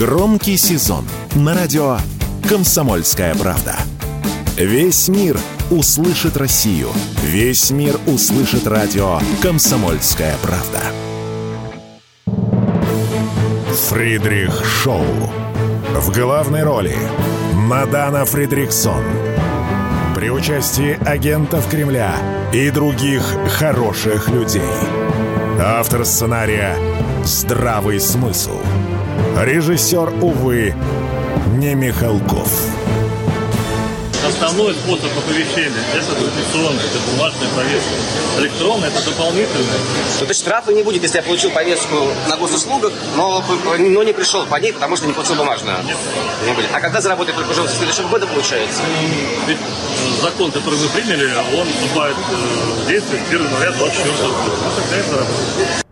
Громкий сезон на радио «Комсомольская правда». Весь мир услышит Россию. Весь мир услышит радио «Комсомольская правда». Фридрих Шоу. В главной роли Мадана Фридриксон. При участии агентов Кремля и других хороших людей. Автор сценария «Здравый смысл». Режиссер, увы, не Михалков. Основной способ оповещения – это традиционный, это бумажная повестка. Электронная – это дополнительная. То есть штрафа не будет, если я получил повестку на госуслугах, но, но не пришел по ней, потому что не получил бумажную. Нет. Не будет. А когда заработает только уже с следующего года получается? Ведь э, закон, который мы приняли, он вступает э, в действие с 1 января 2024 года. Ну, тогда это заработает.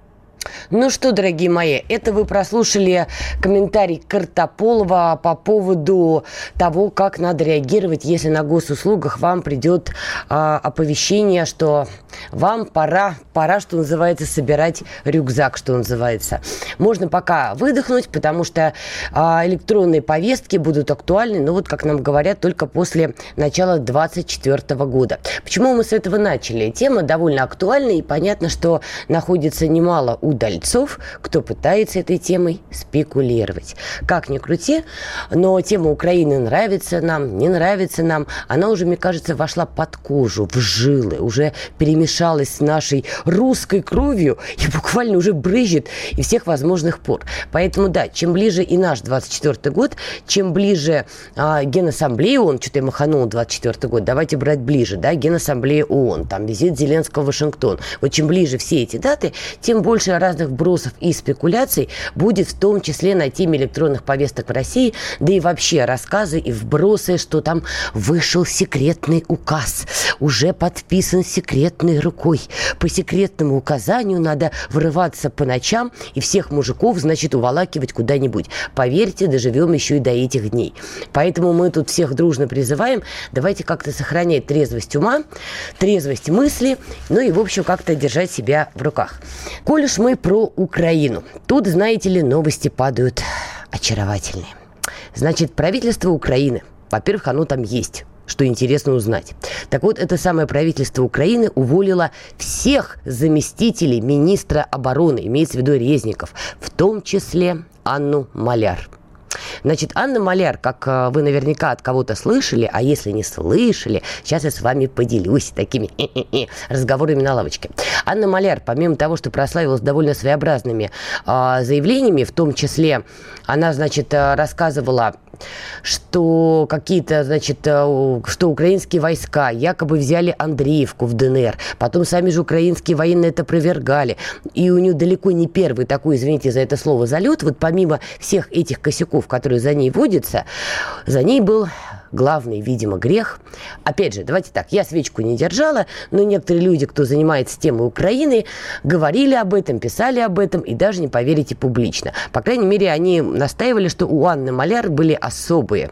Ну что, дорогие мои, это вы прослушали комментарий Картополова по поводу того, как надо реагировать, если на госуслугах вам придет а, оповещение, что вам пора, пора, что называется, собирать рюкзак, что называется. Можно пока выдохнуть, потому что а, электронные повестки будут актуальны, ну вот, как нам говорят, только после начала 2024 года. Почему мы с этого начали? Тема довольно актуальна, и понятно, что находится немало удаль удальцов, кто пытается этой темой спекулировать. Как ни крути, но тема Украины нравится нам, не нравится нам. Она уже, мне кажется, вошла под кожу, в жилы, уже перемешалась с нашей русской кровью и буквально уже брызжет и всех возможных пор. Поэтому, да, чем ближе и наш 24 год, чем ближе а, Генассамблея ООН, что-то я маханул 24 год, давайте брать ближе, да, Генассамблея ООН, там визит Зеленского в Вашингтон. Вот чем ближе все эти даты, тем больше разных разных вбросов и спекуляций будет в том числе на теме электронных повесток в России, да и вообще рассказы и вбросы, что там вышел секретный указ, уже подписан секретной рукой. По секретному указанию надо врываться по ночам и всех мужиков, значит, уволакивать куда-нибудь. Поверьте, доживем еще и до этих дней. Поэтому мы тут всех дружно призываем, давайте как-то сохранять трезвость ума, трезвость мысли, ну и, в общем, как-то держать себя в руках. Коль уж мы про Украину. Тут, знаете ли, новости падают очаровательные. Значит, правительство Украины, во-первых, оно там есть что интересно узнать. Так вот, это самое правительство Украины уволило всех заместителей министра обороны, имеется в виду Резников, в том числе Анну Маляр. Значит, Анна Маляр, как э, вы наверняка от кого-то слышали, а если не слышали, сейчас я с вами поделюсь такими разговорами на лавочке. Анна Маляр, помимо того, что прославилась довольно своеобразными э, заявлениями, в том числе она, значит, э, рассказывала что какие-то, значит, э, что украинские войска якобы взяли Андреевку в ДНР. Потом сами же украинские военные это опровергали. И у нее далеко не первый такой, извините за это слово, залет. Вот помимо всех этих косяков, которые за ней водятся, за ней был главный, видимо, грех. Опять же, давайте так, я свечку не держала, но некоторые люди, кто занимается темой Украины, говорили об этом, писали об этом и даже не поверите публично. По крайней мере, они настаивали, что у Анны Маляр были особые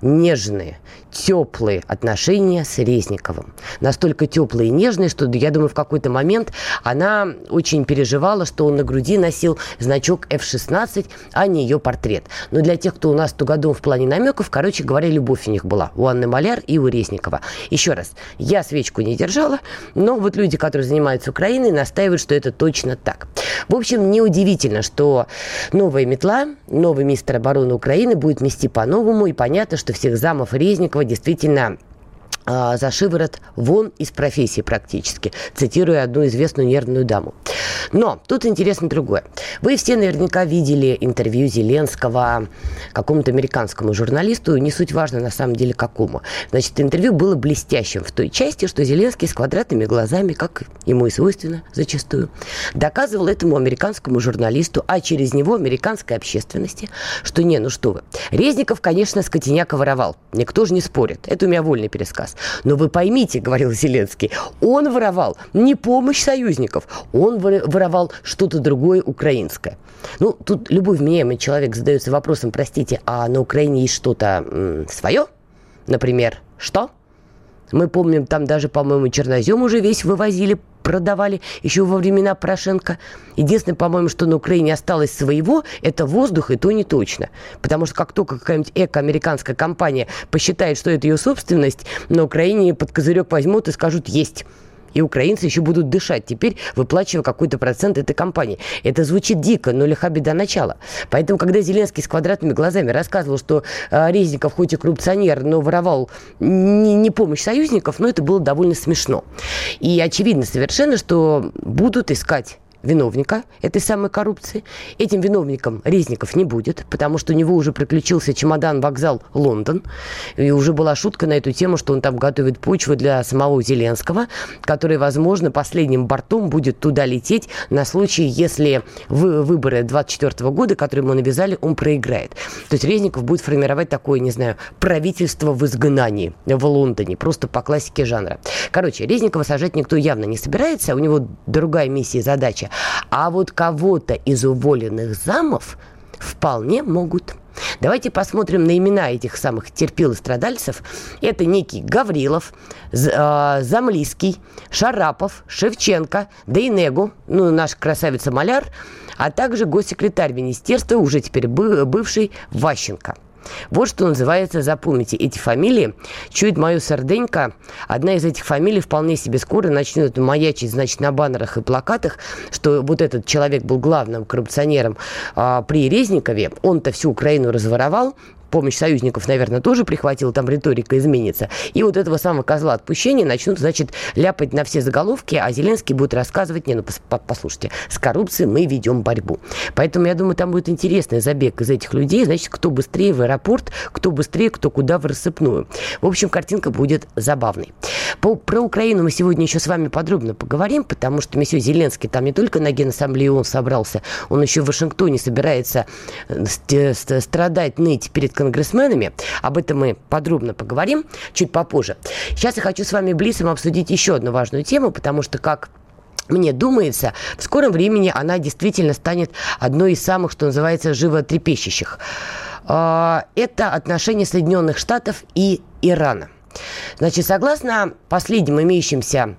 нежные, теплые отношения с Резниковым. Настолько теплые и нежные, что, я думаю, в какой-то момент она очень переживала, что он на груди носил значок F-16, а не ее портрет. Но для тех, кто у нас тугодум в плане намеков, короче говоря, любовь у них была. У Анны Маляр и у Резникова. Еще раз, я свечку не держала, но вот люди, которые занимаются Украиной, настаивают, что это точно так. В общем, неудивительно, что новая метла, новый министр обороны Украины будет мести по-новому, и понятно, что всех замов Резникова действительно за шиворот вон из профессии практически, цитируя одну известную нервную даму. Но тут интересно другое. Вы все наверняка видели интервью Зеленского какому-то американскому журналисту, не суть важно на самом деле какому. Значит, интервью было блестящим в той части, что Зеленский с квадратными глазами, как ему и свойственно зачастую, доказывал этому американскому журналисту, а через него американской общественности, что не, ну что вы. Резников, конечно, скотиняка воровал. Никто же не спорит. Это у меня вольный пересказ. Но вы поймите, говорил Зеленский, он воровал не помощь союзников, он воровал что-то другое украинское. Ну, тут любой вменяемый человек задается вопросом, простите, а на Украине есть что-то свое? Например, что? Мы помним, там даже, по-моему, чернозем уже весь вывозили, продавали еще во времена Порошенко. Единственное, по-моему, что на Украине осталось своего, это воздух, и то не точно. Потому что как только какая-нибудь эко-американская компания посчитает, что это ее собственность, на Украине под козырек возьмут и скажут «есть» и украинцы еще будут дышать теперь, выплачивая какой-то процент этой компании. Это звучит дико, но лиха беда начала. Поэтому, когда Зеленский с квадратными глазами рассказывал, что э, Резников хоть и коррупционер, но воровал не, не помощь союзников, но это было довольно смешно. И очевидно совершенно, что будут искать виновника этой самой коррупции. Этим виновником Резников не будет, потому что у него уже приключился чемодан-вокзал Лондон. И уже была шутка на эту тему, что он там готовит почву для самого Зеленского, который, возможно, последним бортом будет туда лететь на случай, если вы, выборы 24 года, которые ему навязали, он проиграет. То есть Резников будет формировать такое, не знаю, правительство в изгнании в Лондоне, просто по классике жанра. Короче, Резникова сажать никто явно не собирается, у него другая миссия и задача. А вот кого-то из уволенных замов вполне могут. Давайте посмотрим на имена этих самых терпил и страдальцев. Это некий Гаврилов, а, Замлиский, Шарапов, Шевченко, Дейнегу, ну, наш красавица-маляр, а также госсекретарь министерства, уже теперь бывший Ващенко. Вот что называется, запомните эти фамилии. Чует мою серденько. Одна из этих фамилий вполне себе скоро начнет маячить, значит, на баннерах и плакатах, что вот этот человек был главным коррупционером а, при Резникове. Он-то всю Украину разворовал, помощь союзников, наверное, тоже прихватил, там риторика изменится. И вот этого самого козла отпущения начнут, значит, ляпать на все заголовки, а Зеленский будет рассказывать, не, ну, послушайте, с коррупцией мы ведем борьбу. Поэтому, я думаю, там будет интересный забег из этих людей, значит, кто быстрее в аэропорт, кто быстрее, кто куда в рассыпную. В общем, картинка будет забавной. По, про Украину мы сегодня еще с вами подробно поговорим, потому что месье Зеленский там не только на Генассамблее он собрался, он еще в Вашингтоне собирается э, страдать, ныть перед конгрессменами. Об этом мы подробно поговорим чуть попозже. Сейчас я хочу с вами близком обсудить еще одну важную тему, потому что как мне думается, в скором времени она действительно станет одной из самых, что называется, животрепещущих. А, это отношения Соединенных Штатов и Ирана. Значит, согласно последним имеющимся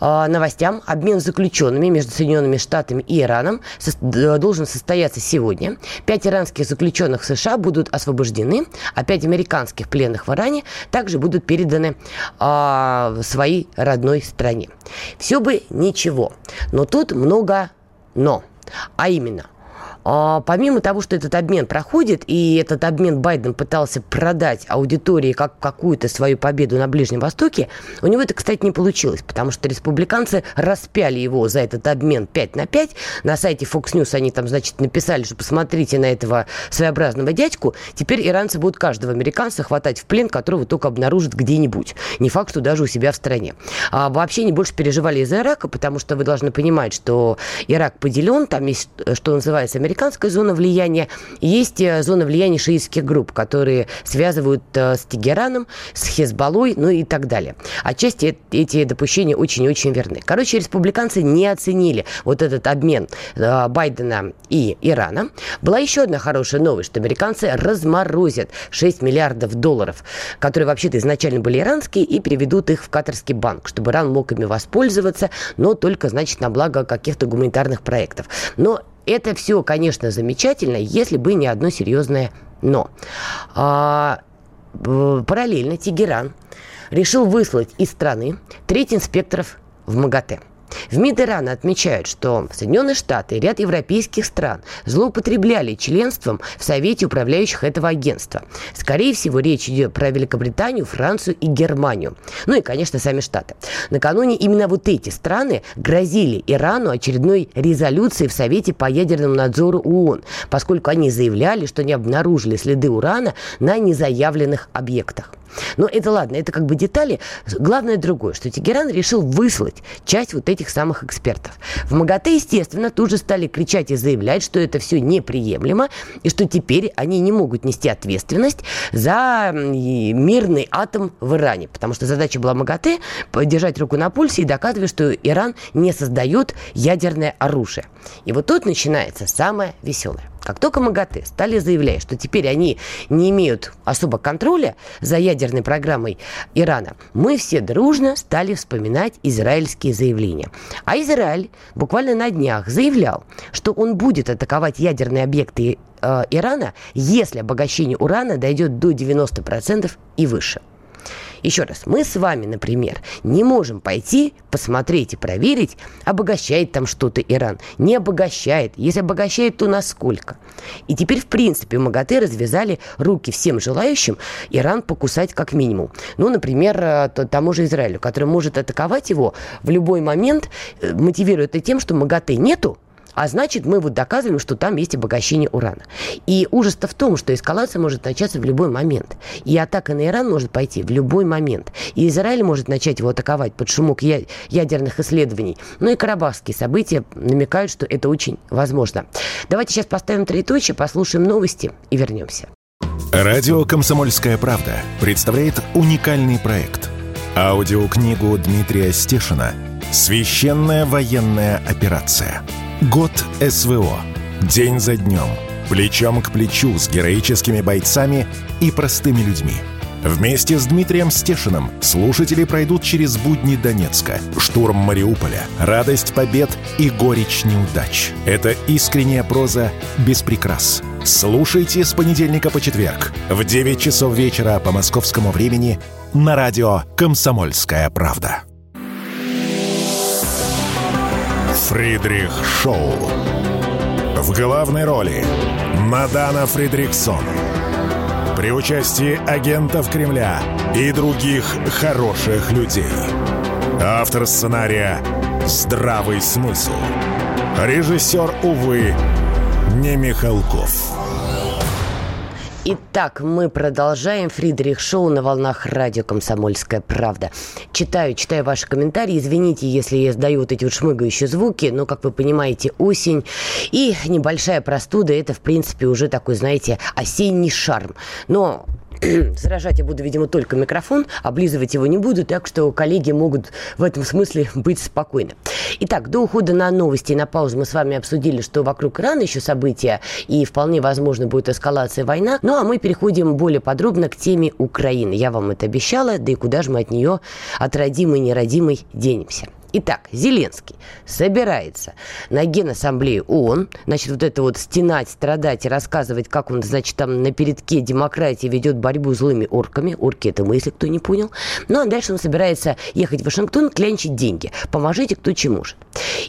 новостям, обмен заключенными между Соединенными Штатами и Ираном должен состояться сегодня. Пять иранских заключенных США будут освобождены, а пять американских пленных в Иране также будут переданы э, своей родной стране. Все бы ничего, но тут много но. А именно, а, помимо того, что этот обмен проходит, и этот обмен Байден пытался продать аудитории как какую-то свою победу на Ближнем Востоке, у него это, кстати, не получилось, потому что республиканцы распяли его за этот обмен 5 на 5. На сайте Fox News они там, значит, написали, что посмотрите на этого своеобразного дядьку. Теперь иранцы будут каждого американца хватать в плен, которого только обнаружат где-нибудь. Не факт, что даже у себя в стране. А вообще они больше переживали из-за Ирака, потому что вы должны понимать, что Ирак поделен, там есть, что называется, американцы американская зона влияния, есть э, зона влияния шиитских групп, которые связывают э, с Тегераном, с Хезболой, ну и так далее. Отчасти эти допущения очень-очень верны. Короче, республиканцы не оценили вот этот обмен э, Байдена и Ирана. Была еще одна хорошая новость, что американцы разморозят 6 миллиардов долларов, которые вообще-то изначально были иранские, и переведут их в катарский банк, чтобы Иран мог ими воспользоваться, но только, значит, на благо каких-то гуманитарных проектов. Но это все, конечно, замечательно, если бы не одно серьезное но. А, параллельно Тегеран решил выслать из страны треть инспекторов в МАГАТЭ. В МИД Ирана отмечают, что Соединенные Штаты и ряд европейских стран злоупотребляли членством в Совете управляющих этого агентства. Скорее всего, речь идет про Великобританию, Францию и Германию. Ну и, конечно, сами Штаты. Накануне именно вот эти страны грозили Ирану очередной резолюцией в Совете по ядерному надзору ООН, поскольку они заявляли, что не обнаружили следы урана на незаявленных объектах. Но это ладно, это как бы детали. Главное другое, что Тегеран решил выслать часть вот этих самых экспертов. В МАГАТЭ, естественно, тут же стали кричать и заявлять, что это все неприемлемо, и что теперь они не могут нести ответственность за мирный атом в Иране. Потому что задача была МАГАТЭ держать руку на пульсе и доказывать, что Иран не создает ядерное оружие. И вот тут начинается самое веселое. Как только МАГАТЭ стали заявлять, что теперь они не имеют особо контроля за ядерной программой Ирана, мы все дружно стали вспоминать израильские заявления. А Израиль буквально на днях заявлял, что он будет атаковать ядерные объекты э, Ирана, если обогащение урана дойдет до 90% и выше. Еще раз, мы с вами, например, не можем пойти посмотреть и проверить, обогащает там что-то Иран. Не обогащает. Если обогащает, то насколько? И теперь, в принципе, МАГАТЭ развязали руки всем желающим Иран покусать как минимум. Ну, например, э, тому же Израилю, который может атаковать его в любой момент, э, мотивируя это тем, что МАГАТЭ нету, а значит, мы вот доказываем, что там есть обогащение урана. И ужас-то в том, что эскалация может начаться в любой момент. И атака на Иран может пойти в любой момент. И Израиль может начать его атаковать под шумок ядерных исследований. Ну и карабахские события намекают, что это очень возможно. Давайте сейчас поставим троеточие, послушаем новости и вернемся. Радио «Комсомольская правда» представляет уникальный проект. Аудиокнигу Дмитрия Стешина «Священная военная операция». Год СВО. День за днем. Плечом к плечу с героическими бойцами и простыми людьми. Вместе с Дмитрием Стешиным слушатели пройдут через будни Донецка, штурм Мариуполя, радость побед и горечь неудач. Это искренняя проза без прикрас. Слушайте с понедельника по четверг в 9 часов вечера по московскому времени на радио «Комсомольская правда». Фридрих Шоу. В главной роли Мадана Фридриксон. При участии агентов Кремля и других хороших людей. Автор сценария «Здравый смысл». Режиссер, увы, не Михалков. Итак, мы продолжаем. Фридрих Шоу на волнах радио «Комсомольская правда». Читаю, читаю ваши комментарии. Извините, если я сдаю вот эти вот шмыгающие звуки, но, как вы понимаете, осень и небольшая простуда – это, в принципе, уже такой, знаете, осенний шарм. Но Сражать я буду, видимо, только микрофон, облизывать его не буду, так что коллеги могут в этом смысле быть спокойны. Итак, до ухода на новости и на паузу мы с вами обсудили, что вокруг Ирана еще события, и вполне возможно будет эскалация война. Ну, а мы переходим более подробно к теме Украины. Я вам это обещала, да и куда же мы от нее, от родимой и неродимой, денемся. Итак, Зеленский собирается на Генассамблею ООН, значит, вот это вот стенать, страдать и рассказывать, как он, значит, там на передке демократии ведет борьбу с злыми орками. Орки это мы, если кто не понял. Ну, а дальше он собирается ехать в Вашингтон, клянчить деньги. Поможите, кто чем может.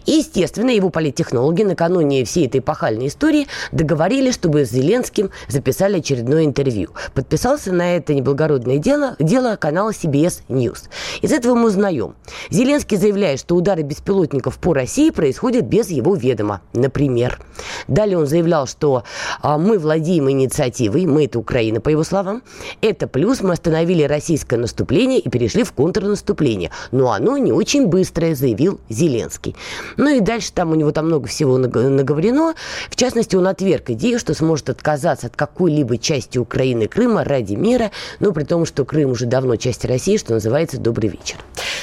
И, естественно, его политтехнологи накануне всей этой пахальной истории договорились, чтобы с Зеленским записали очередное интервью. Подписался на это неблагородное дело, дело канала CBS News. Из этого мы узнаем. Зеленский заявляет, заявляет, что удары беспилотников по России происходят без его ведома. Например. Далее он заявлял, что а, мы владеем инициативой, мы это Украина, по его словам. Это плюс, мы остановили российское наступление и перешли в контрнаступление. Но оно не очень быстрое, заявил Зеленский. Ну и дальше там у него там много всего наговорено. В частности, он отверг идею, что сможет отказаться от какой-либо части Украины Крыма ради мира, но при том, что Крым уже давно часть России, что называется «Добрый вечер».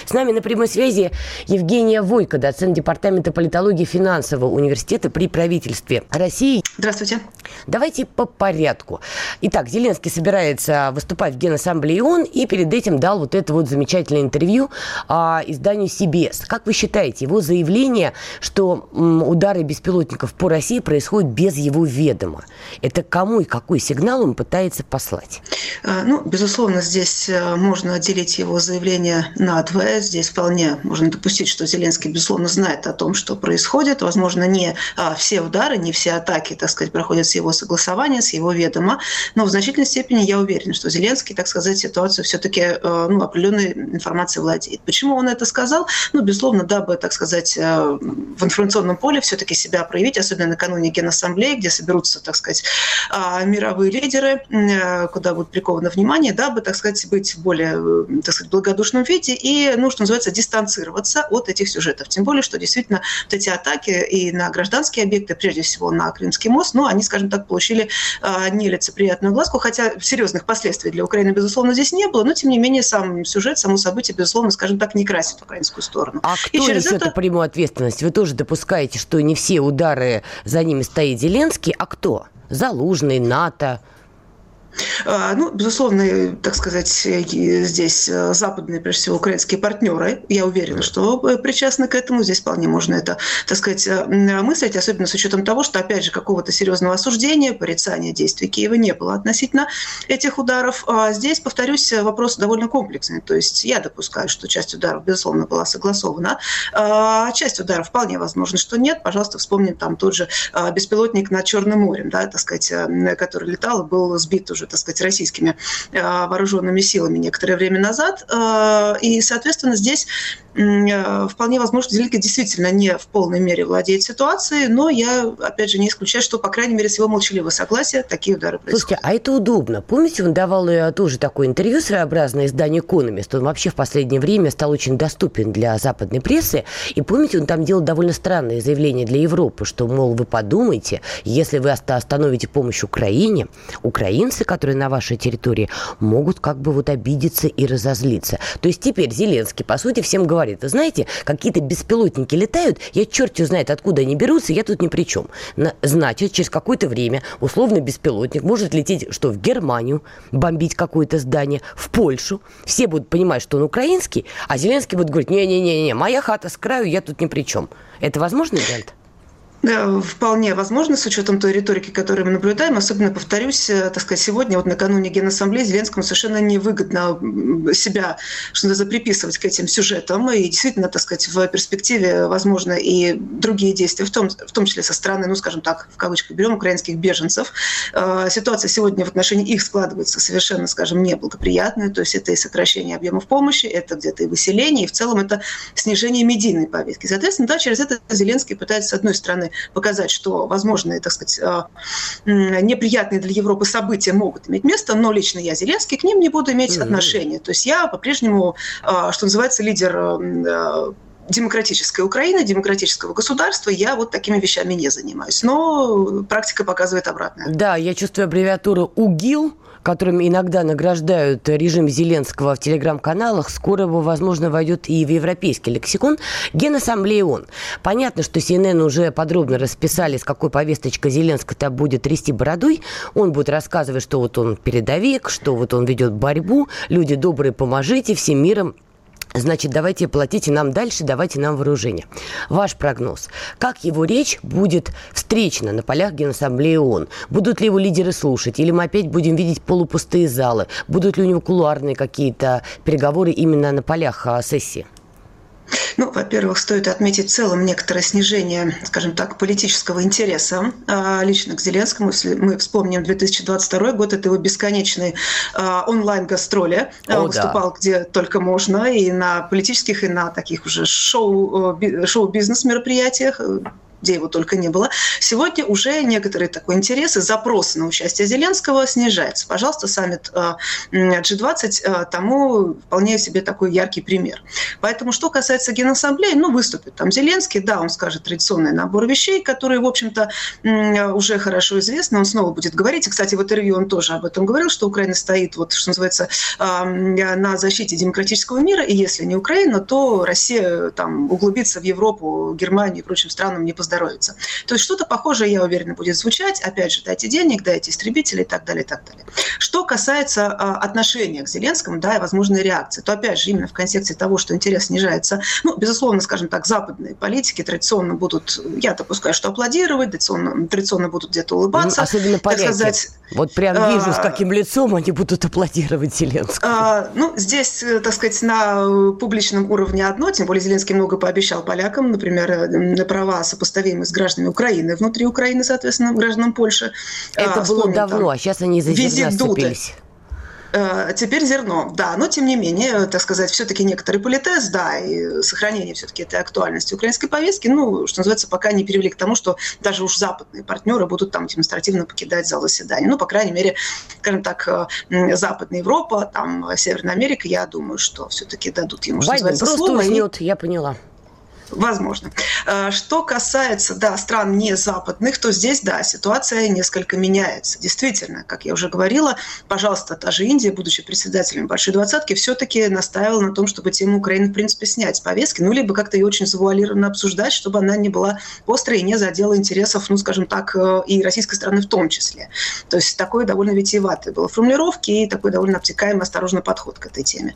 С нами на прямой связи Евгения Войко, доцент Департамента политологии финансового университета при правительстве России. Здравствуйте. Давайте по порядку. Итак, Зеленский собирается выступать в Генассамблее ООН и перед этим дал вот это вот замечательное интервью а, изданию CBS. Как вы считаете, его заявление, что м, удары беспилотников по России происходят без его ведома, это кому и какой сигнал он пытается послать? А, ну, безусловно, здесь э, можно отделить его заявление на два. Здесь вполне можно допустить, что Зеленский, безусловно, знает о том, что происходит. Возможно, не а, все удары, не все атаки, так сказать, проходят с его согласования, с его ведома, но в значительной степени я уверен, что Зеленский, так сказать, ситуацию все-таки э, ну, определенной информацией владеет. Почему он это сказал? Ну, безусловно, дабы, так сказать, э, в информационном поле все-таки себя проявить, особенно накануне Генассамблеи, где соберутся, так сказать, а, мировые лидеры, э, куда будет приковано внимание, дабы, так сказать, быть более, так сказать, благодушном виде и, ну, что называется, дистанцироваться отказаться от этих сюжетов. Тем более, что действительно вот эти атаки и на гражданские объекты, прежде всего на Крымский мост, ну, они, скажем так, получили э, нелицеприятную глазку, хотя серьезных последствий для Украины, безусловно, здесь не было, но, тем не менее, сам сюжет, само событие, безусловно, скажем так, не красит украинскую сторону. А кто и через несет это... прямую ответственность? Вы тоже допускаете, что не все удары за ними стоит Зеленский, а кто? Залужный, НАТО, а, ну, безусловно, так сказать, здесь э, западные, прежде всего, украинские партнеры, я уверена, что э, причастны к этому. Здесь вполне можно это, так сказать, э, мыслить, особенно с учетом того, что, опять же, какого-то серьезного осуждения, порицания действий Киева не было относительно этих ударов. А здесь, повторюсь, вопрос довольно комплексный. То есть я допускаю, что часть ударов, безусловно, была согласована. А часть ударов вполне возможно, что нет. Пожалуйста, вспомним там тот же беспилотник над Черным морем, да, так сказать, который летал и был сбит уже уже, так сказать, российскими э, вооруженными силами некоторое время назад. Э, и, соответственно, здесь э, вполне возможно, Зеленский действительно не в полной мере владеет ситуацией, но я, опять же, не исключаю, что, по крайней мере, с его молчаливого согласия такие удары происходят. Слушайте, а это удобно. Помните, он давал тоже такое интервью своеобразное изданию «Экономист». Он вообще в последнее время стал очень доступен для западной прессы. И помните, он там делал довольно странные заявления для Европы, что, мол, вы подумайте, если вы остановите помощь Украине, украинцы, которые на вашей территории, могут как бы вот обидеться и разозлиться. То есть теперь Зеленский, по сути, всем говорит, вы знаете, какие-то беспилотники летают, я черт знает, откуда они берутся, я тут ни при чем. Значит, через какое-то время условный беспилотник может лететь, что в Германию, бомбить какое-то здание, в Польшу. Все будут понимать, что он украинский, а Зеленский будет говорить, не-не-не, моя хата с краю, я тут ни при чем. Это возможный вариант? Вполне возможно, с учетом той риторики, которую мы наблюдаем. Особенно, повторюсь, э, так сказать, сегодня, вот накануне Генассамблеи, Зеленскому совершенно невыгодно себя, что называется, приписывать к этим сюжетам. И действительно, так сказать, в перспективе, возможно, и другие действия, в том, в том числе со стороны, ну, скажем так, в кавычках берем, украинских беженцев. Э, ситуация сегодня в отношении их складывается совершенно, скажем, неблагоприятная. То есть это и сокращение объемов помощи, это где-то и выселение, и в целом это снижение медийной повестки. Соответственно, да, через это Зеленский пытается, с одной стороны, показать, что возможные, так сказать, а, неприятные для Европы события могут иметь место, но лично я, Зеленский, к ним не буду иметь mm-hmm. отношения. То есть я по-прежнему, а, что называется, лидер а, демократической Украины, демократического государства, я вот такими вещами не занимаюсь. Но практика показывает обратное. Да, я чувствую аббревиатуру УГИЛ, которым иногда награждают режим Зеленского в телеграм-каналах, скоро возможно, войдет и в европейский лексикон. Генассамблея ООН. Понятно, что CNN уже подробно расписали, с какой повесточкой Зеленский-то будет трясти бородой. Он будет рассказывать, что вот он передовик, что вот он ведет борьбу. Люди добрые, поможите, всем миром Значит, давайте платите нам дальше, давайте нам вооружение. Ваш прогноз. Как его речь будет встречена на полях Генассамблеи ООН? Будут ли его лидеры слушать? Или мы опять будем видеть полупустые залы? Будут ли у него кулуарные какие-то переговоры именно на полях а, сессии? Ну, во-первых, стоит отметить в целом некоторое снижение, скажем так, политического интереса а, лично к Зеленскому. Если мы вспомним 2022 год, это его бесконечные а, онлайн-гастроли. О, Он выступал да. где только можно, и на политических, и на таких уже шоу, шоу-бизнес мероприятиях где его только не было, сегодня уже некоторые такой интерес и запрос на участие Зеленского снижается. Пожалуйста, саммит э, G20 э, тому вполне себе такой яркий пример. Поэтому, что касается Генассамблеи, ну, выступит там Зеленский, да, он скажет традиционный набор вещей, которые, в общем-то, уже хорошо известны, он снова будет говорить, и, кстати, в интервью он тоже об этом говорил, что Украина стоит, вот, что называется, на защите демократического мира, и если не Украина, то Россия там углубится в Европу, Германию и прочим странам не поздравляет поздоровится. То есть что-то похожее, я уверена, будет звучать. Опять же, дайте денег, дайте истребители и так далее, и так далее. Что касается а, отношения к Зеленскому, да, и возможной реакции, то опять же, именно в контексте того, что интерес снижается, ну, безусловно, скажем так, западные политики традиционно будут, я допускаю, что аплодировать, традиционно, традиционно будут где-то улыбаться. Ну, особенно поляки. Сказать, вот прям вижу, а, с каким лицом они будут аплодировать Зеленскому. А, ну, здесь, э, так сказать, на публичном уровне одно, тем более Зеленский много пообещал полякам, например, э, на права сопоставимые сопоставимы с гражданами Украины, внутри Украины, соответственно, гражданам Польши. Это а, было давно, там, а сейчас они из-за зерна сцепились. Э, теперь зерно, да, но тем не менее, так сказать, все-таки некоторый политез, да, и сохранение все-таки этой актуальности украинской повестки, ну, что называется, пока не привели к тому, что даже уж западные партнеры будут там демонстративно покидать зал заседания. Ну, по крайней мере, скажем так, э, Западная Европа, там Северная Америка, я думаю, что все-таки дадут ему, что Байден называется, просто слово. Уснет, и... я поняла. Возможно. Э, что касается, да, стран не западных, то здесь, да, ситуация несколько меняется. Действительно, как я уже говорила, пожалуйста, та же Индия, будучи председателем Большой Двадцатки, все-таки настаивала на том, чтобы тему Украины, в принципе, снять с повестки, ну, либо как-то ее очень завуалированно обсуждать, чтобы она не была острой и не задела интересов, ну, скажем так, э, и российской стороны в том числе. То есть такой довольно витиеватый был формулировки и такой довольно обтекаемый, осторожный подход к этой теме.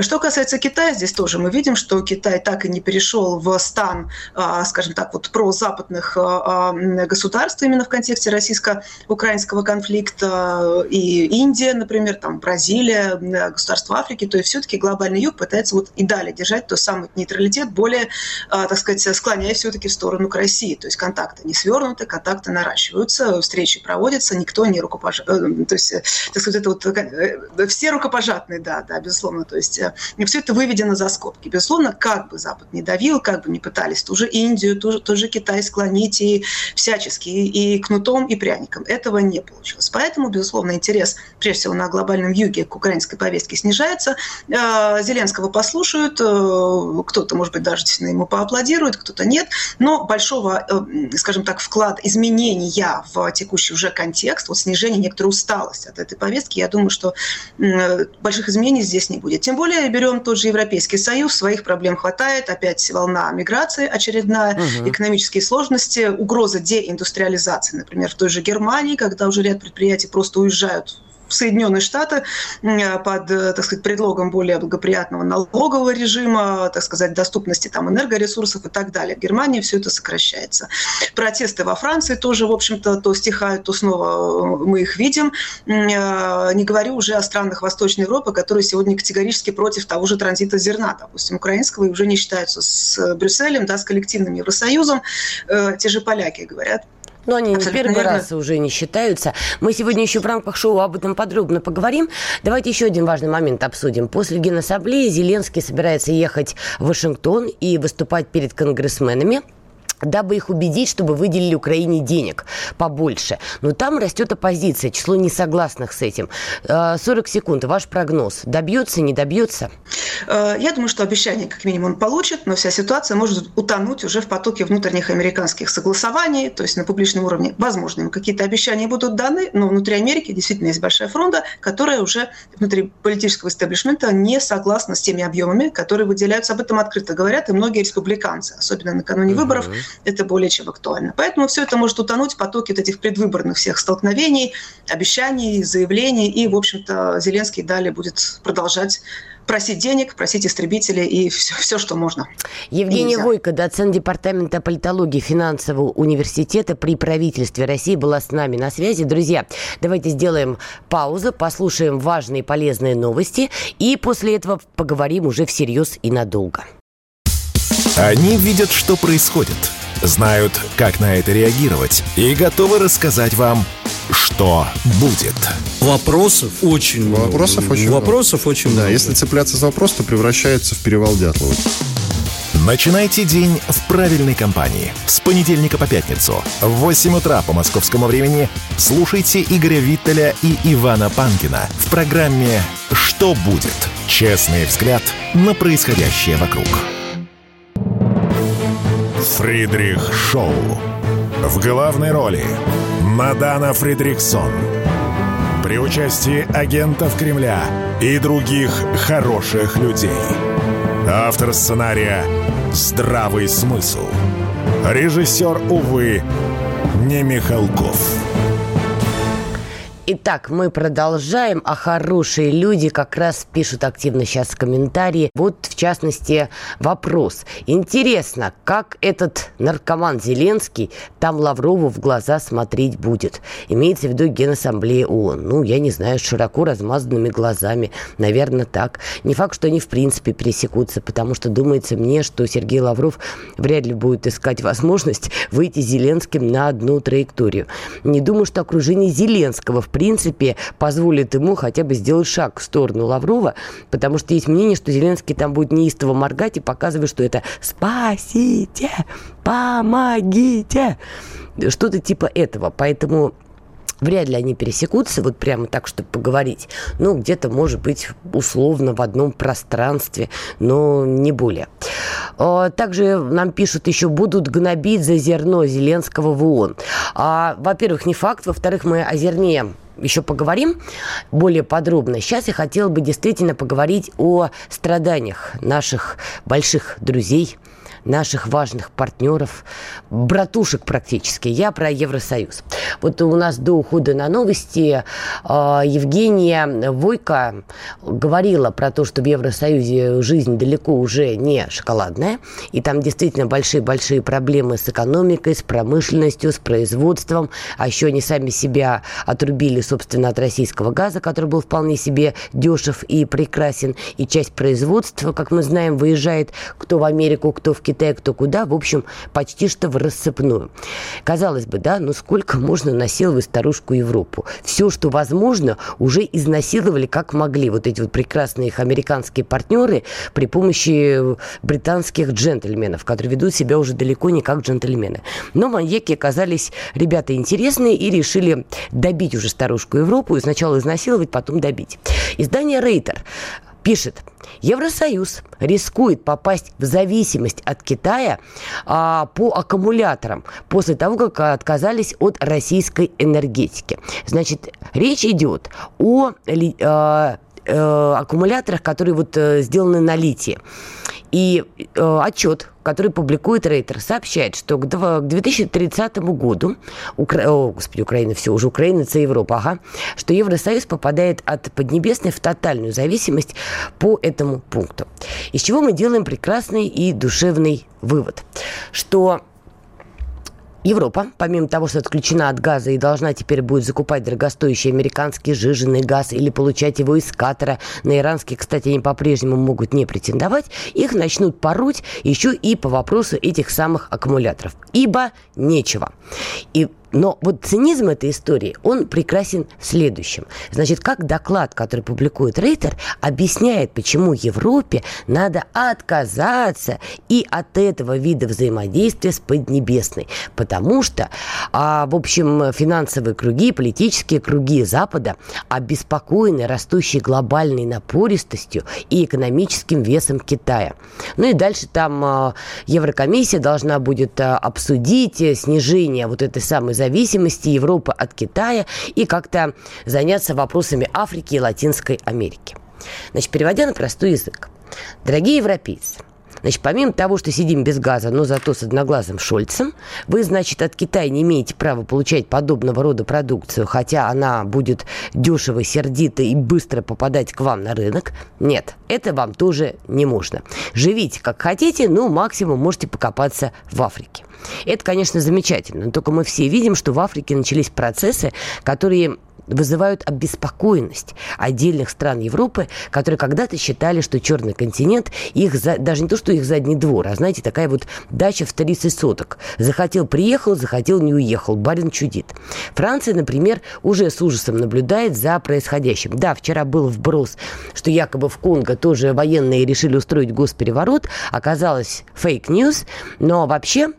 Что касается Китая, здесь тоже мы видим, что Китай так и не перешел в стан, а, скажем так, вот прозападных а, а, государств именно в контексте российско-украинского конфликта. И Индия, например, там Бразилия, государства Африки. То есть все-таки глобальный юг пытается вот и далее держать тот самый нейтралитет, более, так сказать, склоняясь все-таки в сторону к России. То есть контакты не свернуты, контакты наращиваются, встречи проводятся, никто не рукопожатый. Э, то есть, так сказать, это вот э, все рукопожатные, да, да, безусловно. То есть э, все это выведено за скобки. Безусловно, как бы Запад не давил, как бы не пытались ту же Индию, ту же, ту же Китай склонить и всячески, и кнутом, и пряником. Этого не получилось. Поэтому, безусловно, интерес, прежде всего, на глобальном юге к украинской повестке снижается. Э, Зеленского послушают, э, кто-то, может быть, даже ему поаплодирует, кто-то нет, но большого, скажем так, вклад изменения в текущий уже контекст, вот снижение некоторой усталости от этой повестки, я думаю, что больших изменений здесь не будет. Тем более берем тот же Европейский Союз, своих проблем хватает, опять волна миграции очередная, угу. экономические сложности, угроза деиндустриализации, например, в той же Германии, когда уже ряд предприятий просто уезжают Соединенные Штаты под, э, так сказать, предлогом более благоприятного налогового режима, так сказать, доступности там энергоресурсов и так далее. В Германии все это сокращается. Протесты во Франции тоже, в общем-то, то стихают, то снова э, мы их видим. Э, не говорю уже о странах Восточной Европы, которые сегодня категорически против того же транзита зерна, допустим, украинского, и уже не считаются с Брюсселем, да, с коллективным Евросоюзом. Те же поляки говорят, но они Абсолютно не первый верно. раз уже не считаются. Мы сегодня еще в рамках шоу об этом подробно поговорим. Давайте еще один важный момент обсудим. После Генассамблеи Зеленский собирается ехать в Вашингтон и выступать перед конгрессменами дабы их убедить, чтобы выделили Украине денег побольше. Но там растет оппозиция, число несогласных с этим. 40 э, секунд. Ваш прогноз. Добьется, не добьется? Э, я думаю, что обещание как минимум он получит, но вся ситуация может утонуть уже в потоке внутренних американских согласований, то есть на публичном уровне. Возможно, им какие-то обещания будут даны, но внутри Америки действительно есть большая фронта, которая уже внутри политического истеблишмента не согласна с теми объемами, которые выделяются. Об этом открыто говорят и многие республиканцы, особенно накануне выборов это более чем актуально. Поэтому все это может утонуть в потоке вот этих предвыборных всех столкновений, обещаний, заявлений. И, в общем-то, Зеленский далее будет продолжать просить денег, просить истребителей и все, все что можно. Евгения Войко, доцент Департамента политологии финансового университета при правительстве России, была с нами на связи. Друзья, давайте сделаем паузу, послушаем важные и полезные новости и после этого поговорим уже всерьез и надолго. Они видят, что происходит – знают, как на это реагировать и готовы рассказать вам, что будет. Вопросов очень много. Вопросов очень Вопросов много. очень да, много. если цепляться за вопрос, то превращается в перевал Дятлова. Начинайте день в правильной компании. С понедельника по пятницу в 8 утра по московскому времени слушайте Игоря Виттеля и Ивана Панкина в программе «Что будет?» Честный взгляд на происходящее вокруг. Фридрих Шоу. В главной роли Мадана Фридриксон. При участии агентов Кремля и других хороших людей. Автор сценария «Здравый смысл». Режиссер, увы, не Михалков. Итак, мы продолжаем, а хорошие люди как раз пишут активно сейчас комментарии. Вот, в частности, вопрос. Интересно, как этот наркоман Зеленский там Лаврову в глаза смотреть будет? Имеется в виду Генассамблея ООН. Ну, я не знаю, широко размазанными глазами. Наверное, так. Не факт, что они в принципе пересекутся, потому что думается мне, что Сергей Лавров вряд ли будет искать возможность выйти Зеленским на одну траекторию. Не думаю, что окружение Зеленского в принципе, позволит ему хотя бы сделать шаг в сторону Лаврова, потому что есть мнение, что Зеленский там будет неистово моргать и показывать, что это «спасите», «помогите», что-то типа этого. Поэтому Вряд ли они пересекутся, вот прямо так, чтобы поговорить. Ну, где-то, может быть, условно в одном пространстве, но не более. А, также нам пишут еще, будут гнобить за зерно Зеленского в ООН. А, во-первых, не факт. Во-вторых, мы о зерне еще поговорим более подробно. Сейчас я хотела бы действительно поговорить о страданиях наших больших друзей, наших важных партнеров, братушек практически. Я про Евросоюз. Вот у нас до ухода на новости э, Евгения Войко говорила про то, что в Евросоюзе жизнь далеко уже не шоколадная, и там действительно большие-большие проблемы с экономикой, с промышленностью, с производством, а еще они сами себя отрубили, собственно, от российского газа, который был вполне себе дешев и прекрасен, и часть производства, как мы знаем, выезжает кто в Америку, кто в Китай, кто куда, в общем, почти что в рассыпную. Казалось бы, да, ну сколько можно насиловать старушку Европу? Все, что возможно, уже изнасиловали как могли. Вот эти вот прекрасные их американские партнеры при помощи британских джентльменов, которые ведут себя уже далеко не как джентльмены. Но маньяки оказались ребята интересные и решили добить уже старушку Европу и сначала изнасиловать, потом добить. Издание «Рейтер» пишет, Евросоюз рискует попасть в зависимость от Китая а, по аккумуляторам после того, как отказались от российской энергетики. Значит, речь идет о а, э, аккумуляторах, которые вот э, сделаны на литии. И э, отчет, который публикует Рейтер, сообщает, что к, к 2030 году, Укра... О, господи, Украина, все, уже Украина, это Европа, ага, что Евросоюз попадает от Поднебесной в тотальную зависимость по этому пункту. Из чего мы делаем прекрасный и душевный вывод, что Европа, помимо того, что отключена от газа и должна теперь будет закупать дорогостоящий американский жиженый газ или получать его из Катара, на иранский, кстати, они по-прежнему могут не претендовать, их начнут поруть еще и по вопросу этих самых аккумуляторов. Ибо нечего. И но вот цинизм этой истории, он прекрасен в следующем. Значит, как доклад, который публикует Рейтер, объясняет, почему Европе надо отказаться и от этого вида взаимодействия с Поднебесной. Потому что, а, в общем, финансовые круги, политические круги Запада обеспокоены растущей глобальной напористостью и экономическим весом Китая. Ну и дальше там а, Еврокомиссия должна будет а, обсудить э, снижение вот этой самой зависимости Европы от Китая и как-то заняться вопросами Африки и Латинской Америки. Значит, переводя на простой язык. Дорогие европейцы, Значит, помимо того, что сидим без газа, но зато с одноглазым Шольцем, вы, значит, от Китая не имеете права получать подобного рода продукцию, хотя она будет дешево, сердито и быстро попадать к вам на рынок. Нет, это вам тоже не можно. Живите как хотите, ну, максимум можете покопаться в Африке. Это, конечно, замечательно, но только мы все видим, что в Африке начались процессы, которые вызывают обеспокоенность отдельных стран Европы, которые когда-то считали, что черный континент их за, даже не то, что их задний двор, а знаете, такая вот дача в 30 соток. Захотел приехал, захотел не уехал. Барин чудит. Франция, например, уже с ужасом наблюдает за происходящим. Да, вчера был вброс, что якобы в Конго тоже военные решили устроить госпереворот. Оказалось fake news. Но вообще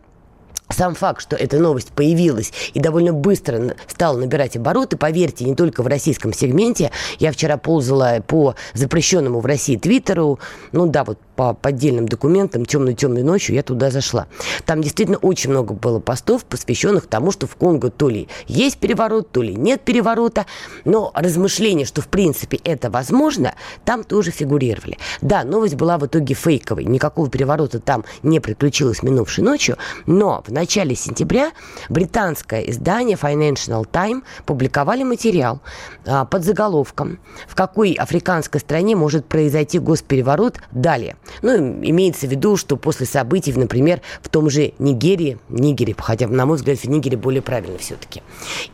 сам факт, что эта новость появилась и довольно быстро стала набирать обороты, поверьте, не только в российском сегменте. Я вчера ползала по запрещенному в России Твиттеру, ну да, вот по поддельным документам темной-темной ночью я туда зашла. Там действительно очень много было постов, посвященных тому, что в Конго то ли есть переворот, то ли нет переворота. Но размышления, что в принципе это возможно, там тоже фигурировали. Да, новость была в итоге фейковой. Никакого переворота там не приключилось минувшей ночью. Но в начале сентября британское издание Financial Times публиковали материал а, под заголовком «В какой африканской стране может произойти госпереворот далее?» Ну, имеется в виду, что после событий, например, в том же Нигерии, Нигере, хотя, на мой взгляд, в Нигере более правильно все-таки.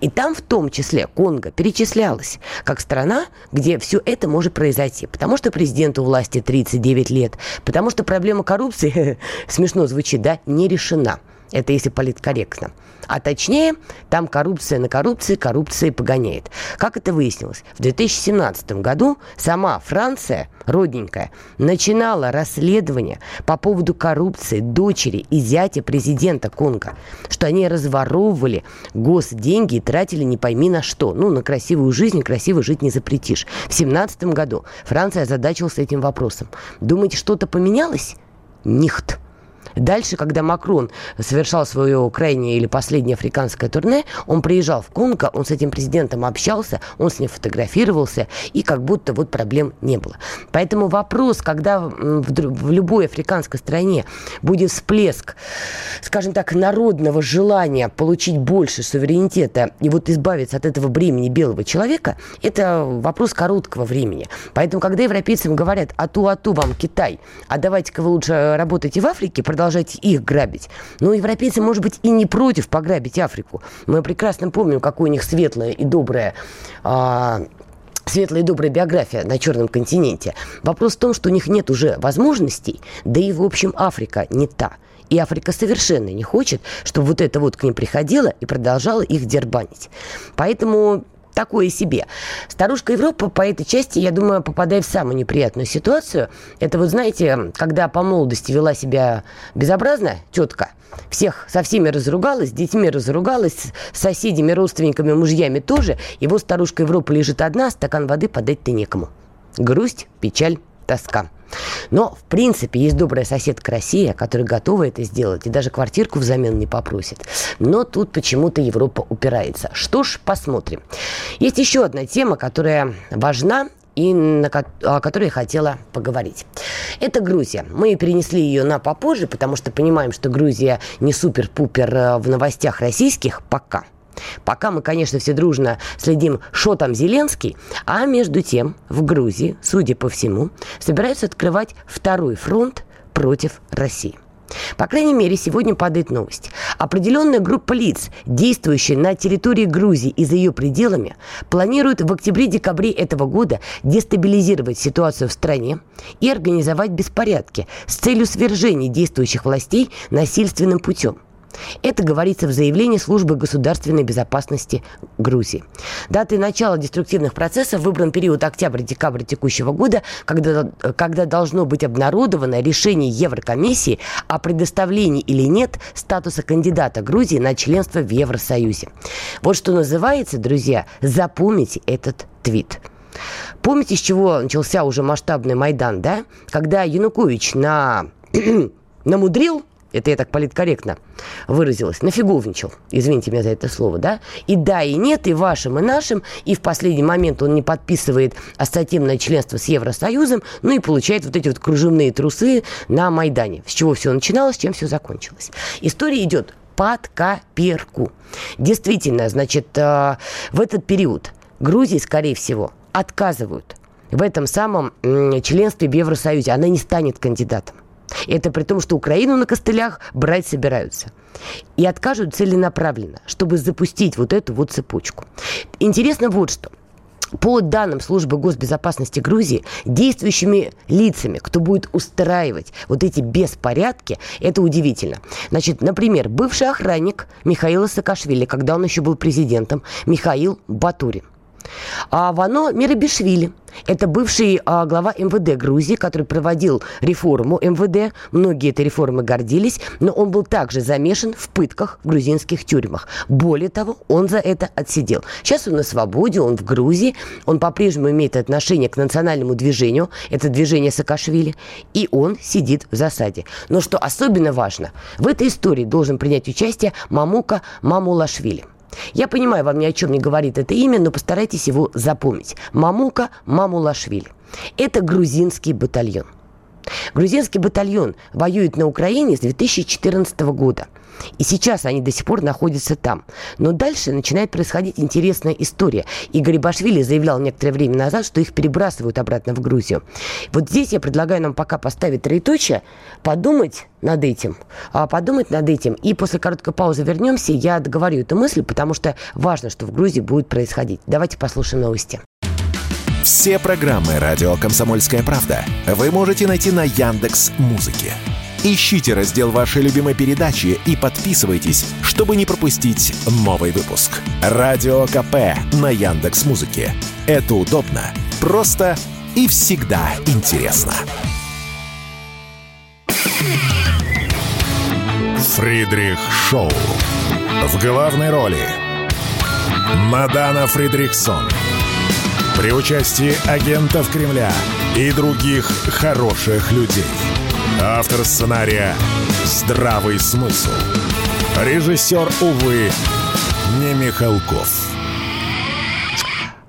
И там в том числе Конго перечислялась как страна, где все это может произойти. Потому что президенту власти 39 лет, потому что проблема коррупции, смешно звучит, да, не решена. Это если политкорректно. А точнее, там коррупция на коррупции, коррупция погоняет. Как это выяснилось? В 2017 году сама Франция, родненькая, начинала расследование по поводу коррупции дочери и зятя президента Конго, что они разворовывали госденьги и тратили не пойми на что. Ну, на красивую жизнь, красиво жить не запретишь. В 2017 году Франция озадачилась этим вопросом. Думаете, что-то поменялось? Нихт. Дальше, когда Макрон совершал свое крайнее или последнее африканское турне, он приезжал в Конго, он с этим президентом общался, он с ним фотографировался, и как будто вот проблем не было. Поэтому вопрос, когда в, любой африканской стране будет всплеск, скажем так, народного желания получить больше суверенитета и вот избавиться от этого бремени белого человека, это вопрос короткого времени. Поэтому, когда европейцам говорят «ату-ату вам Китай, а давайте-ка вы лучше работайте в Африке, продолжайте их грабить», ну, европейцы, может быть, и не против пограбить Африку. Мы прекрасно помним, какое у них светлое и доброе а, светлая и добрая биография на Черном континенте. Вопрос в том, что у них нет уже возможностей, да и, в общем, Африка не та. И Африка совершенно не хочет, чтобы вот это вот к ним приходило и продолжало их дербанить. Поэтому такое себе. Старушка Европа по этой части, я думаю, попадает в самую неприятную ситуацию. Это вот, знаете, когда по молодости вела себя безобразно тетка, всех со всеми разругалась, с детьми разругалась, с соседями, родственниками, мужьями тоже. И вот старушка Европа лежит одна, стакан воды подать-то некому. Грусть, печаль, тоска. Но, в принципе, есть добрая соседка Россия, которая готова это сделать и даже квартирку взамен не попросит. Но тут почему-то Европа упирается. Что ж, посмотрим. Есть еще одна тема, которая важна и на, о которой я хотела поговорить. Это Грузия. Мы перенесли ее на попозже, потому что понимаем, что Грузия не супер-пупер э, в новостях российских пока – Пока мы, конечно, все дружно следим, что там Зеленский, а между тем в Грузии, судя по всему, собираются открывать второй фронт против России. По крайней мере, сегодня падает новость. Определенная группа лиц, действующая на территории Грузии и за ее пределами, планирует в октябре-декабре этого года дестабилизировать ситуацию в стране и организовать беспорядки с целью свержения действующих властей насильственным путем. Это говорится в заявлении Службы государственной безопасности Грузии. Датой начала деструктивных процессов выбран период октябрь-декабрь текущего года, когда, когда должно быть обнародовано решение Еврокомиссии о предоставлении или нет статуса кандидата Грузии на членство в Евросоюзе. Вот что называется, друзья, запомните этот твит. Помните, с чего начался уже масштабный Майдан, да? Когда Янукович на намудрил это я так политкорректно выразилась, нафиговничал, извините меня за это слово, да, и да, и нет, и вашим, и нашим, и в последний момент он не подписывает ассоциативное членство с Евросоюзом, ну и получает вот эти вот кружевные трусы на Майдане. С чего все начиналось, чем все закончилось. История идет под копирку. Действительно, значит, э, в этот период Грузии, скорее всего, отказывают в этом самом членстве в Евросоюзе. Она не станет кандидатом. Это при том, что Украину на костылях брать собираются. И откажут целенаправленно, чтобы запустить вот эту вот цепочку. Интересно вот что. По данным службы госбезопасности Грузии, действующими лицами, кто будет устраивать вот эти беспорядки, это удивительно. Значит, например, бывший охранник Михаила Саакашвили, когда он еще был президентом, Михаил Батурин. А Вано Мирабишвили. Это бывший а, глава МВД Грузии, который проводил реформу МВД. Многие этой реформы гордились, но он был также замешан в пытках в грузинских тюрьмах. Более того, он за это отсидел. Сейчас он на свободе, он в Грузии, он по-прежнему имеет отношение к национальному движению, это движение Саакашвили, и он сидит в засаде. Но что особенно важно, в этой истории должен принять участие Мамука Мамулашвили. Я понимаю, вам ни о чем не говорит это имя, но постарайтесь его запомнить. Мамука Мамулашвили. Это грузинский батальон. Грузинский батальон воюет на Украине с 2014 года. И сейчас они до сих пор находятся там. Но дальше начинает происходить интересная история. И Гарибашвили заявлял некоторое время назад, что их перебрасывают обратно в Грузию. Вот здесь я предлагаю нам пока поставить троеточие, подумать над этим, а подумать над этим. И после короткой паузы вернемся, я договорю эту мысль, потому что важно, что в Грузии будет происходить. Давайте послушаем новости. Все программы «Радио Комсомольская правда» вы можете найти на Яндекс Музыке. Ищите раздел вашей любимой передачи и подписывайтесь, чтобы не пропустить новый выпуск. Радио КП на Яндекс Музыке. Это удобно, просто и всегда интересно. Фридрих Шоу. В главной роли Мадана Фридрихсон. При участии агентов Кремля и других хороших людей – Автор сценария «Здравый смысл». Режиссер, увы, не Михалков.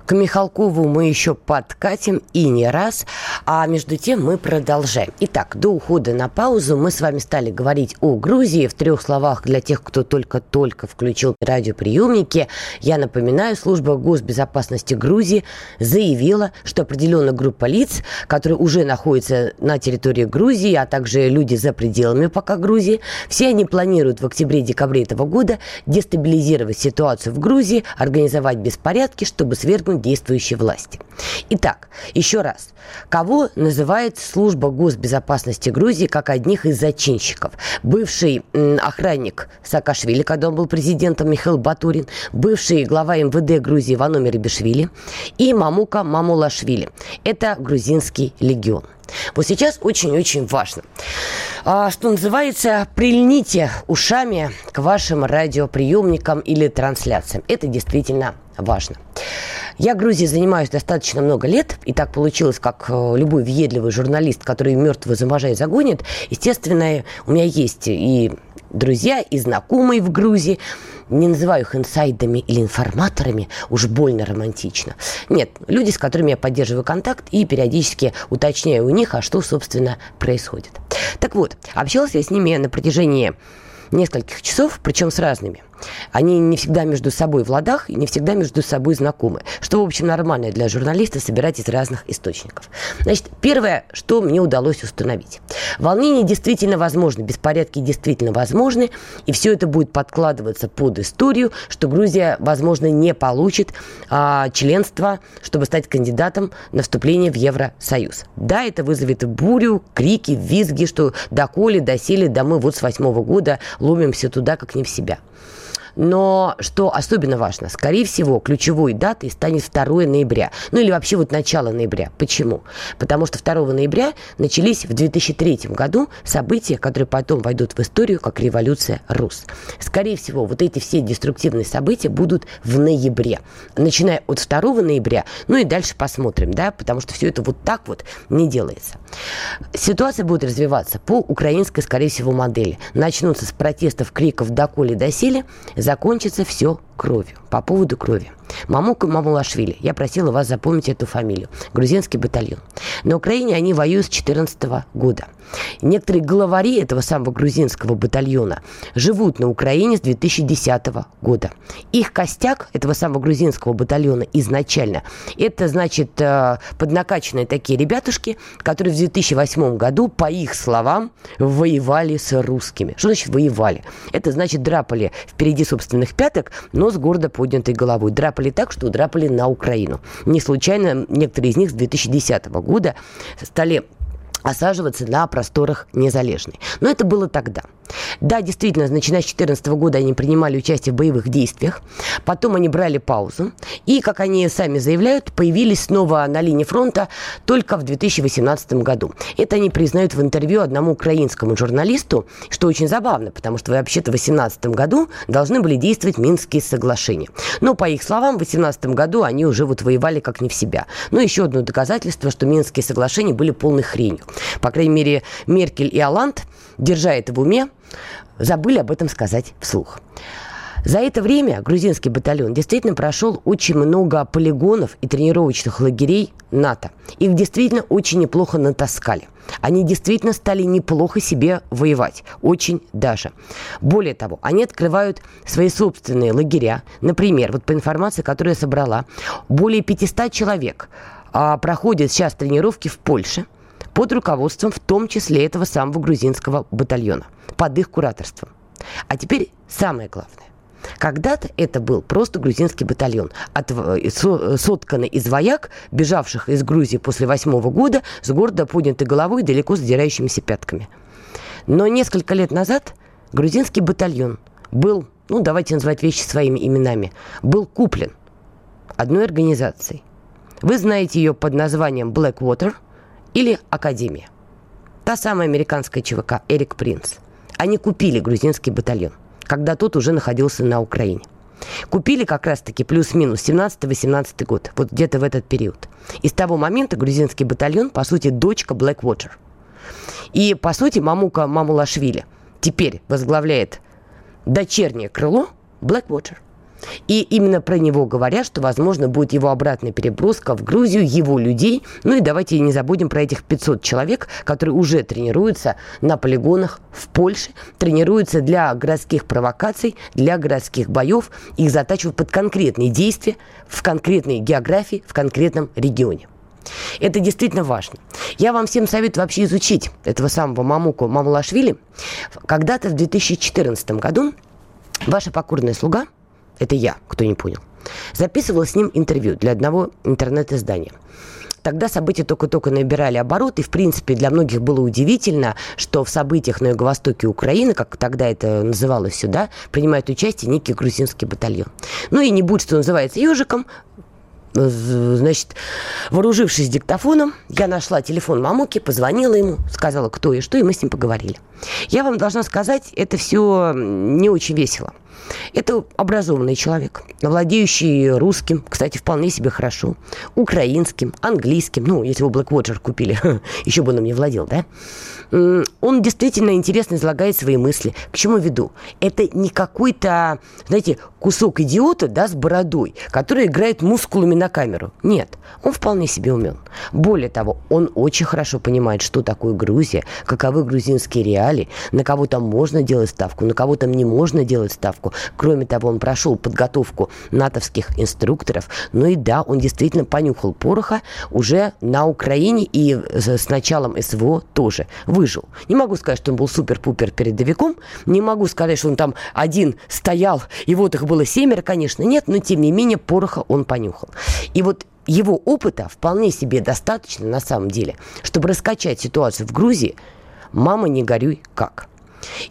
К Михалкову мы еще подкатим и не раз, а между тем мы продолжаем. Итак, до ухода на паузу мы с вами стали говорить о Грузии в трех словах для тех, кто только-только включил радиоприемники. Я напоминаю, служба госбезопасности Грузии заявила, что определенная группа лиц, которые уже находятся на территории Грузии, а также люди за пределами пока Грузии, все они планируют в октябре-декабре этого года дестабилизировать ситуацию в Грузии, организовать беспорядки, чтобы свергнуть действующей власти. Итак, еще раз. Кого называет служба госбезопасности Грузии как одних из зачинщиков? Бывший охранник Саакашвили, когда он был президентом, Михаил Батурин, бывший глава МВД Грузии Ваномир Бишвили и Мамука Мамулашвили. Это грузинский легион. Вот сейчас очень-очень важно. А, что называется, прильните ушами к вашим радиоприемникам или трансляциям. Это действительно важно. Я Грузией занимаюсь достаточно много лет, и так получилось, как э, любой въедливый журналист, который мертвого заможает загонит. Естественно, у меня есть и друзья, и знакомые в Грузии. Не называю их инсайдами или информаторами, уж больно романтично. Нет, люди, с которыми я поддерживаю контакт и периодически уточняю у них, а что, собственно, происходит. Так вот, общался я с ними на протяжении нескольких часов, причем с разными. Они не всегда между собой в ладах и не всегда между собой знакомы. Что, в общем, нормально для журналиста собирать из разных источников. Значит, первое, что мне удалось установить. Волнения действительно возможны, беспорядки действительно возможны, и все это будет подкладываться под историю, что Грузия, возможно, не получит а, членство, чтобы стать кандидатом на вступление в Евросоюз. Да, это вызовет бурю, крики, визги, что доколе, досели, да мы вот с восьмого года ломимся туда, как не в себя. Но что особенно важно, скорее всего, ключевой датой станет 2 ноября. Ну или вообще вот начало ноября. Почему? Потому что 2 ноября начались в 2003 году события, которые потом войдут в историю как революция Рус. Скорее всего, вот эти все деструктивные события будут в ноябре. Начиная от 2 ноября, ну и дальше посмотрим, да, потому что все это вот так вот не делается. Ситуация будет развиваться по украинской, скорее всего, модели. Начнутся с протестов, криков «доколе, доселе», закончится все кровью, по поводу крови. Мамука Мамулашвили. Я просила вас запомнить эту фамилию. Грузинский батальон. На Украине они воюют с 2014 года. Некоторые главари этого самого грузинского батальона живут на Украине с 2010 года. Их костяк этого самого грузинского батальона изначально, это, значит, э, поднакаченные такие ребятушки, которые в 2008 году, по их словам, воевали с русскими. Что значит воевали? Это значит драпали впереди собственных пяток, но с гордо поднятой головой. Драпали так, что драпали на Украину. Не случайно некоторые из них с 2010 года стали осаживаться на просторах Незалежной. Но это было тогда. Да, действительно, начиная с 2014 года они принимали участие в боевых действиях. Потом они брали паузу. И, как они сами заявляют, появились снова на линии фронта только в 2018 году. Это они признают в интервью одному украинскому журналисту, что очень забавно, потому что вообще-то в 2018 году должны были действовать Минские соглашения. Но, по их словам, в 2018 году они уже вот воевали как не в себя. Но еще одно доказательство, что Минские соглашения были полной хренью. По крайней мере, Меркель и Аланд, держа это в уме, забыли об этом сказать вслух. За это время грузинский батальон действительно прошел очень много полигонов и тренировочных лагерей НАТО. Их действительно очень неплохо натаскали. Они действительно стали неплохо себе воевать. Очень даже. Более того, они открывают свои собственные лагеря. Например, вот по информации, которую я собрала, более 500 человек а, проходят сейчас тренировки в Польше – под руководством в том числе этого самого грузинского батальона, под их кураторством. А теперь самое главное. Когда-то это был просто грузинский батальон, от, э, сотканный из вояк, бежавших из Грузии после восьмого года с гордо поднятой головой и далеко задирающимися пятками. Но несколько лет назад грузинский батальон был, ну давайте называть вещи своими именами, был куплен одной организацией. Вы знаете ее под названием Blackwater – или Академия. Та самая американская ЧВК Эрик Принц. Они купили грузинский батальон, когда тот уже находился на Украине. Купили как раз-таки плюс-минус 17-18 год, вот где-то в этот период. И с того момента грузинский батальон, по сути, дочка Blackwater. И, по сути, Мамука Мамулашвили теперь возглавляет дочернее крыло Blackwater. И именно про него говорят, что, возможно, будет его обратная переброска в Грузию, его людей. Ну и давайте не забудем про этих 500 человек, которые уже тренируются на полигонах в Польше, тренируются для городских провокаций, для городских боев. Их затачивают под конкретные действия в конкретной географии, в конкретном регионе. Это действительно важно. Я вам всем советую вообще изучить этого самого Мамуку Мамулашвили. Когда-то в 2014 году ваша покорная слуга – это я, кто не понял, записывал с ним интервью для одного интернет-издания. Тогда события только-только набирали обороты, в принципе, для многих было удивительно, что в событиях на юго-востоке Украины, как тогда это называлось сюда, принимает участие некий грузинский батальон. Ну и не будет, что называется, ежиком, значит, вооружившись диктофоном, я нашла телефон Мамуки, позвонила ему, сказала, кто и что, и мы с ним поговорили. Я вам должна сказать, это все не очень весело. Это образованный человек, владеющий русским, кстати, вполне себе хорошо, украинским, английским, ну, если бы Blackwater купили, еще бы он им не владел, да? Он действительно интересно излагает свои мысли. К чему веду? Это не какой-то, знаете, кусок идиота, да, с бородой, который играет мускулами на камеру. Нет, он вполне себе умен. Более того, он очень хорошо понимает, что такое Грузия, каковы грузинские реалии, на кого там можно делать ставку, на кого там не можно делать ставку. Кроме того, он прошел подготовку натовских инструкторов. Ну и да, он действительно понюхал пороха уже на Украине и с началом СВО тоже выжил. Не могу сказать, что он был супер-пупер передовиком, не могу сказать, что он там один стоял, и вот их было семеро, конечно, нет, но тем не менее пороха он понюхал. И вот его опыта вполне себе достаточно на самом деле, чтобы раскачать ситуацию в Грузии. Мама, не горюй, как.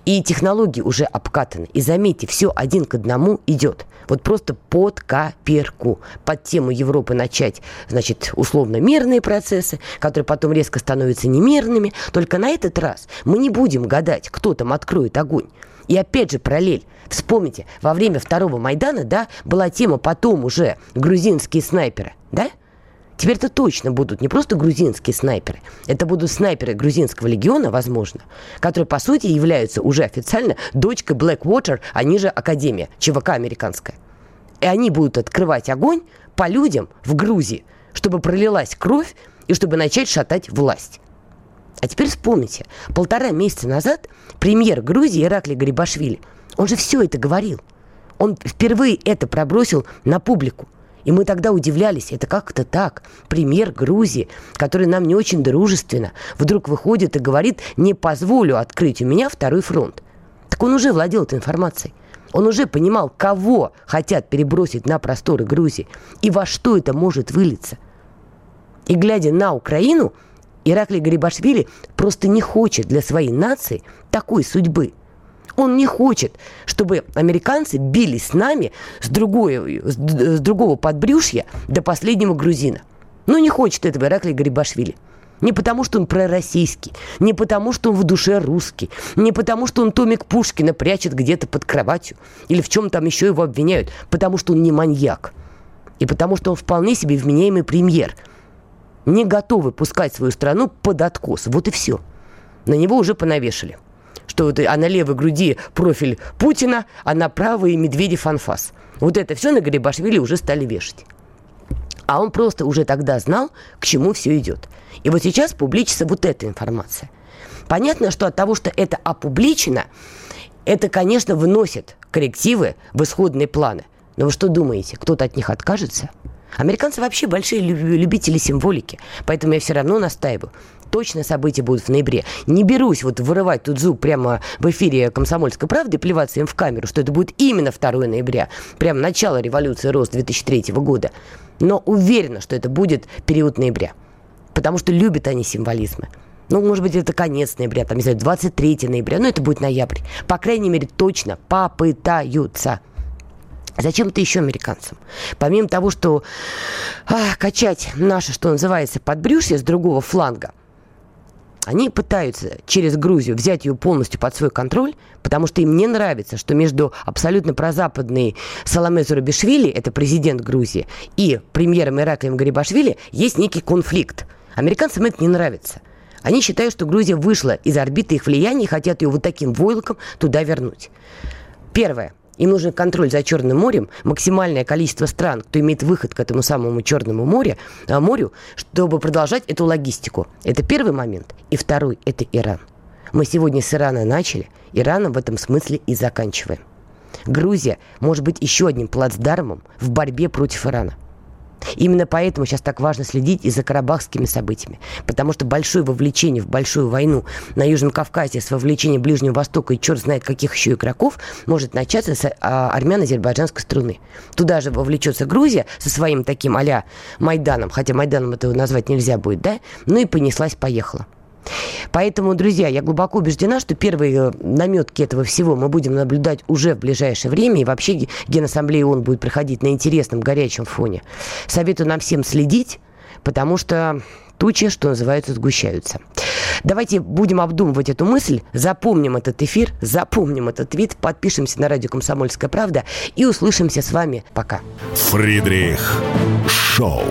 И технологии уже обкатаны. И заметьте, все один к одному идет. Вот просто под каперку. Под тему Европы начать, значит, условно мирные процессы, которые потом резко становятся немирными. Только на этот раз мы не будем гадать, кто там откроет огонь. И опять же параллель. Вспомните, во время второго Майдана, да, была тема потом уже грузинские снайперы, да? Теперь это точно будут не просто грузинские снайперы, это будут снайперы грузинского легиона, возможно, которые, по сути, являются уже официально дочкой Blackwater, они же Академия, ЧВК американская. И они будут открывать огонь по людям в Грузии, чтобы пролилась кровь и чтобы начать шатать власть. А теперь вспомните, полтора месяца назад премьер Грузии Иракли Гарибашвили, он же все это говорил. Он впервые это пробросил на публику. И мы тогда удивлялись, это как-то так. Премьер Грузии, который нам не очень дружественно, вдруг выходит и говорит, не позволю открыть у меня второй фронт. Так он уже владел этой информацией. Он уже понимал, кого хотят перебросить на просторы Грузии и во что это может вылиться. И глядя на Украину, Ираклий Гарибашвили просто не хочет для своей нации такой судьбы – он не хочет, чтобы американцы бились с нами с, другой, с, с другого подбрюшья до последнего грузина. Ну, не хочет этого Ираклий Гарибашвили. Не потому, что он пророссийский, не потому, что он в душе русский, не потому, что он Томик Пушкина прячет где-то под кроватью или в чем там еще его обвиняют, потому что он не маньяк. И потому, что он вполне себе вменяемый премьер, не готовый пускать свою страну под откос. Вот и все. На него уже понавешали что вот, а на левой груди профиль Путина, а на правой Медведев анфас. Вот это все на Гарибашвили уже стали вешать. А он просто уже тогда знал, к чему все идет. И вот сейчас публичится вот эта информация. Понятно, что от того, что это опубличено, это, конечно, выносит коррективы в исходные планы. Но вы что думаете, кто-то от них откажется? Американцы вообще большие любители символики, поэтому я все равно настаиваю точно события будут в ноябре. Не берусь вот вырывать тут зуб прямо в эфире «Комсомольской правды» и плеваться им в камеру, что это будет именно 2 ноября, прямо начало революции рост 2003 года. Но уверена, что это будет период ноября. Потому что любят они символизмы. Ну, может быть, это конец ноября, там, не знаю, 23 ноября, но это будет ноябрь. По крайней мере, точно попытаются. Зачем это еще американцам? Помимо того, что а, качать наше, что называется, подбрюшье с другого фланга – они пытаются через Грузию взять ее полностью под свой контроль, потому что им не нравится, что между абсолютно прозападной Саламе Зурабишвили, это президент Грузии, и премьером Ираклием Гарибашвили есть некий конфликт. Американцам это не нравится. Они считают, что Грузия вышла из орбиты их влияния и хотят ее вот таким войлоком туда вернуть. Первое. Им нужен контроль за Черным морем, максимальное количество стран, кто имеет выход к этому самому Черному море, а, морю, чтобы продолжать эту логистику. Это первый момент. И второй – это Иран. Мы сегодня с Ирана начали, Ираном в этом смысле и заканчиваем. Грузия может быть еще одним плацдармом в борьбе против Ирана – Именно поэтому сейчас так важно следить и за карабахскими событиями. Потому что большое вовлечение в большую войну на Южном Кавказе с вовлечением Ближнего Востока и черт знает каких еще игроков может начаться с а, армяно-азербайджанской струны. Туда же вовлечется Грузия со своим таким а Майданом, хотя Майданом этого назвать нельзя будет, да? Ну и понеслась-поехала. Поэтому, друзья, я глубоко убеждена, что первые э, наметки этого всего мы будем наблюдать уже в ближайшее время. И вообще Генассамблея ООН будет проходить на интересном, горячем фоне. Советую нам всем следить, потому что тучи, что называется, сгущаются. Давайте будем обдумывать эту мысль, запомним этот эфир, запомним этот вид, подпишемся на радио «Комсомольская правда» и услышимся с вами. Пока. Фридрих Шоу.